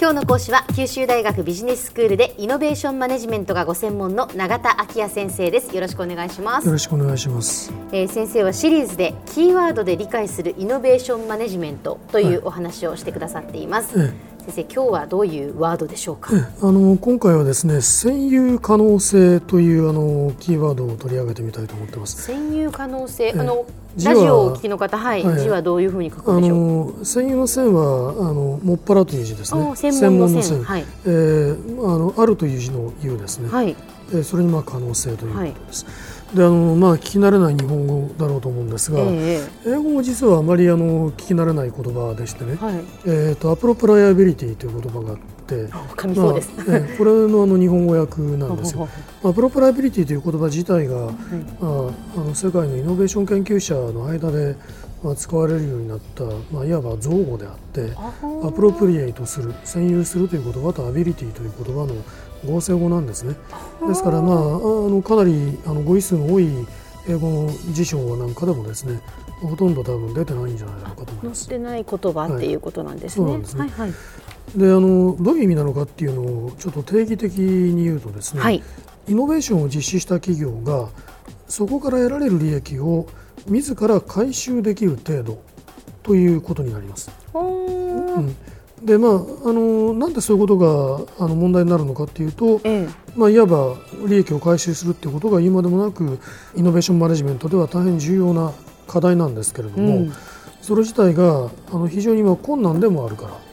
今日の講師は九州大学ビジネススクールでイノベーションマネジメントがご専門の永田昭也先生です。よろしくお願いします。よろしくお願いします、えー、先生はシリーズでキーワードで理解するイノベーションマネジメントというお話をしてくださっています、はい先生今日はどういうワードでしょうか？あの今回はですね占有可能性というあのキーワードを取り上げてみたいと思ってます占有可能性あのラジオをお聞きの方、はい、はい、字はどういうふうに書くんでしょう？あの専用の線はあのもっぱらという字ですね。専門の線。はい、えー、あのあるという字の言うですね。はい。えー、それにまあ可能性ということです。はい、であのまあ聞き慣れない日本語だろうと思うんですが、えー、英語も実はあまりあの聞き慣れない言葉でしてね。はい、えっ、ー、と appropriability という言葉があって。まあえこれのあの日本語訳なんですよ。まあ、 appropriability という言葉自体が、はい、まあ、あの世界のイノベーション研究者の間で、まあ、使われるようになった、まあ、いわば造語であって appropriate する占有するという言葉と ability という言葉の合成語なんですね。ですから、まあ、あのかなりあの語彙数の多い英語の辞書なんかでもですねほとんど多分出てないんじゃないかと思います。出てない言葉っていうことなんですね。ですね。はいはいであのどういう意味なのかっていうのをちょっと定義的に言うとですね、はい、イノベーションを実施した企業がそこから得られる利益を自ら回収できる程度ということになります。うん。でまあ、あのなんでそういうことがあの問題になるのかというと、ええ、まあ、いわば利益を回収するということが今でもなくイノベーションマネジメントでは大変重要な課題なんですけれども、うん、それ自体があの非常に困難でもあるから。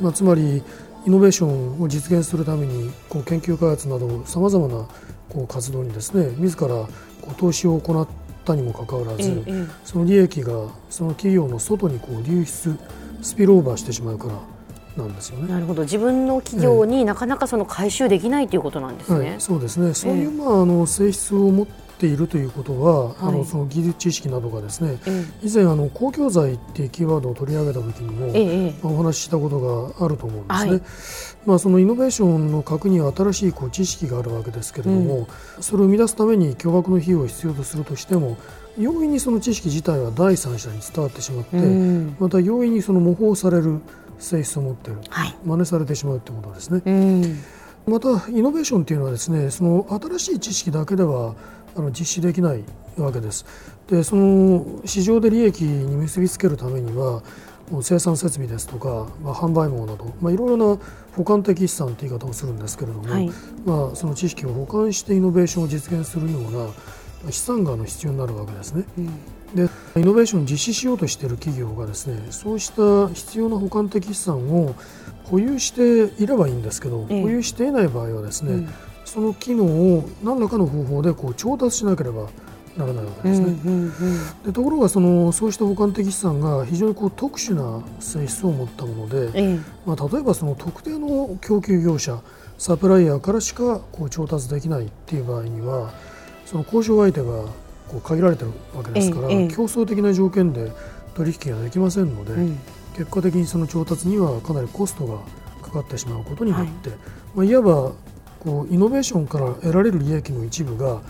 まあ、つまりイノベーションを実現するためにこう研究開発などさまざまなこう活動にですね自らこう投資を行ったにもかかわらず、ええ、その利益がその企業の外にこう流出スピルオーバーしてしまうからなんですよね。なるほど。自分の企業になかなかその回収できないということなんですね。はい、そうですね。そういう、まあ、あの性質を持っているということは、はい、あのその技術知識などがですね、ええ、以前あの公共財っていうキーワードを取り上げた時にも、え、まあ、お話ししたことがあると思うんですね。はい、まあ、そのイノベーションの核には新しいこう知識があるわけですけれども、うん、それを生み出すために巨額の費用を必要とするとしても容易にその知識自体は第三者に伝わってしまって、うん、また容易にその模倣される性質を持っている、はい、真似されてしまうということですね。うんまたイノベーションというのはですねその新しい知識だけではあの実施できないわけです。でその市場で利益に結びつけるためには生産設備ですとか、まあ、販売網など、まあ、いろいろな保管的資産という言い方をするんですけれども、はい、まあ、その知識を保管してイノベーションを実現するような資産がの必要になるわけですね。うんでイノベーションを実施しようとしている企業がですねそうした必要な保管的資産を保有していればいいんですけど、ええ、保有していない場合はですね、うん。その機能を何らかの方法でこう調達しなければならないわけですね。うんうんうん、でところがそのそうした保管的資産が非常にこう特殊な性質を持ったもので、え。まあ、例えばその特定の供給業者サプライヤーからしかこう調達できないっていう場合にはその交渉相手がこう限られてるわけですから、え、競争的な条件で取引ができませんので、うん、結果的にその調達にはかなりコストがかかってしまうことになって、はい。まあ、いわばこうイノベーションから得られる利益の一部が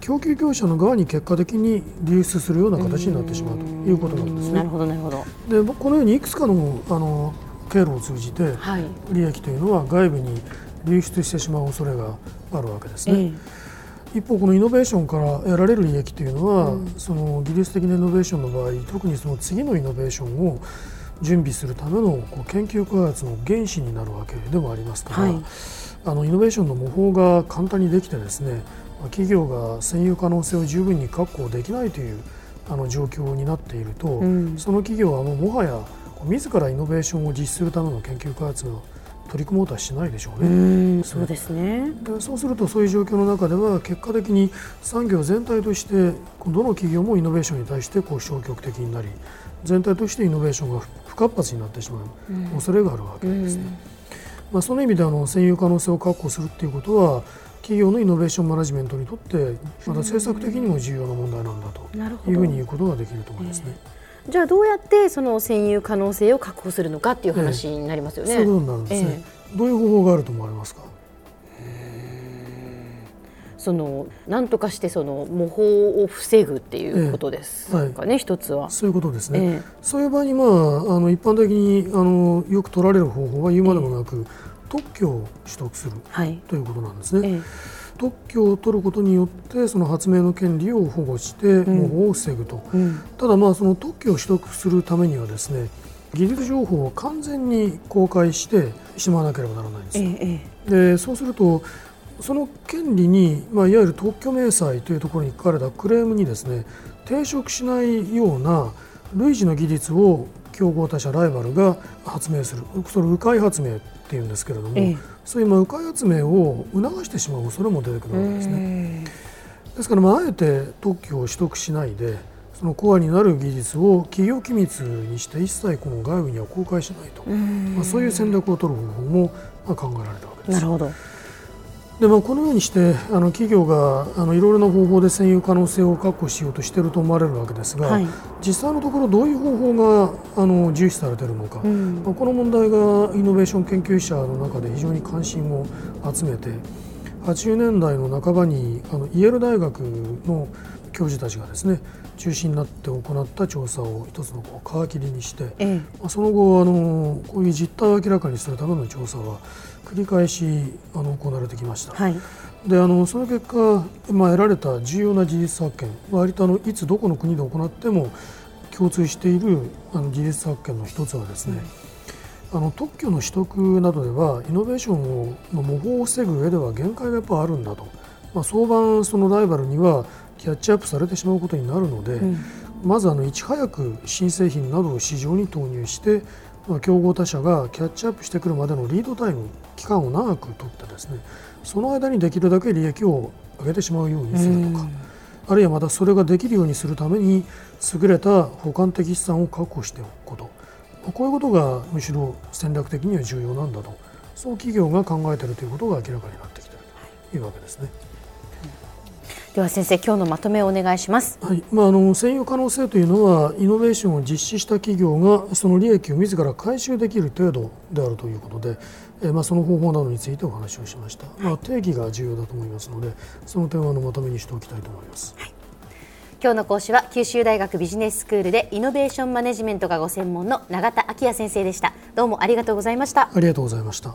供給業者の側に結果的に流出するような形になってしまうということなんですね。なるほどなるほど。でこのようにいくつかのあの経路を通じて、利益というのは外部に流出してしまう恐れがあるわけですね。え一方、このイノベーションから得られる利益というのは、うん、その技術的なイノベーションの場合特にその次のイノベーションを準備するためのこう研究開発の原資になるわけでもありますから、はい。あのイノベーションの模倣が簡単にできてですね企業が占有可能性を十分に確保できないというあの状況になっていると、うん、その企業はもうもはや自らイノベーションを実施するための研究開発を取り組もうとはしないでしょうね。うそうですねでそうするとそういう状況の中では結果的に産業全体としてどの企業もイノベーションに対してこう消極的になり全体としてイノベーションが不活発になってしまう恐れがあるわけですね。うんまあ、その意味であの占有可能性を確保するということは企業のイノベーションマネジメントにとってまた政策的にも重要な問題なんだというふうに言うことができると思いますね。じゃあどうやってその占有可能性を確保するのかっていう話になりますよね。ええ、そういうことになるんですね、え、どういう方法があると思われますか？その何とかしてその模倣を防ぐっていうことですかね、ええはい、一つは。そういうことですね。え、そういう場合にまああの一般的にあのよく取られる方法は言うまでもなく、特許を取得する、はい、ということなんですね。特許を取ることによってその発明の権利を保護して模倣を防ぐと、うん、ただまあその特許を取得するためにはですね技術情報を完全に公開してしまわなければならないんですよ。ええ、でそうするとその権利に、まあ、いわゆる特許明細というところに書かれたクレームにですね抵触しないような類似の技術を競合他社ライバルが発明する。それ迂回発明っていうんですけれども、ええ、そういう迂回発明を促してしまう恐れも出てくるわけですね。ですから、まあ、あえて特許を取得しないでそのコアになる技術を企業機密にして一切この外部には公開しないと、まあ、そういう戦略を取る方法もまあ考えられたわけです。なるほどでまあ、このようにしてあの企業があのいろいろな方法で占有可能性を確保しようとしていると思われるわけですが、はい、実際のところどういう方法があの重視されているのか、うん、まあ、この問題がイノベーション研究者の中で非常に関心を集めて80年代の半ばにあのイェール大学の教授たちがですね中心になって行った調査を一つのこう皮切りにして、ええ、まあ、その後あのこういう実態を明らかにするための調査は繰り返しあの行われてきました。はい。であのその結果、まあ、得られた重要な事実発見割とあのいつどこの国で行っても共通しているあの事実発見の一つはですね、うん、あの特許の取得などではイノベーションをの模倣を防ぐ上では限界がやっぱあるんだと、まあ、早晩そのライバルにはキャッチアップされてしまうことになるので、うん、まずあのいち早く新製品などを市場に投入して、まあ、競合他社がキャッチアップしてくるまでのリードタイム期間を長くとってですねその間にできるだけ利益を上げてしまうようにするとか、あるいはまたそれができるようにするために優れた補完的資産を確保しておくこと、こういうことがむしろ戦略的には重要なんだと。そう企業が考えているということが明らかになってきているというわけですね。では先生今日のまとめをお願いします、はい。まあ、あの占有可能性というのはイノベーションを実施した企業がその利益を自ら回収できる程度であるということで、えー、まあ、その方法などについてお話をしました、まあ、定義が重要だと思いますのでその点はのまとめにしておきたいと思います。はい。今日の講師は九州大学ビジネススクールでイノベーションマネジメントがご専門の永田昭也先生でした。どうもありがとうございました。ありがとうございました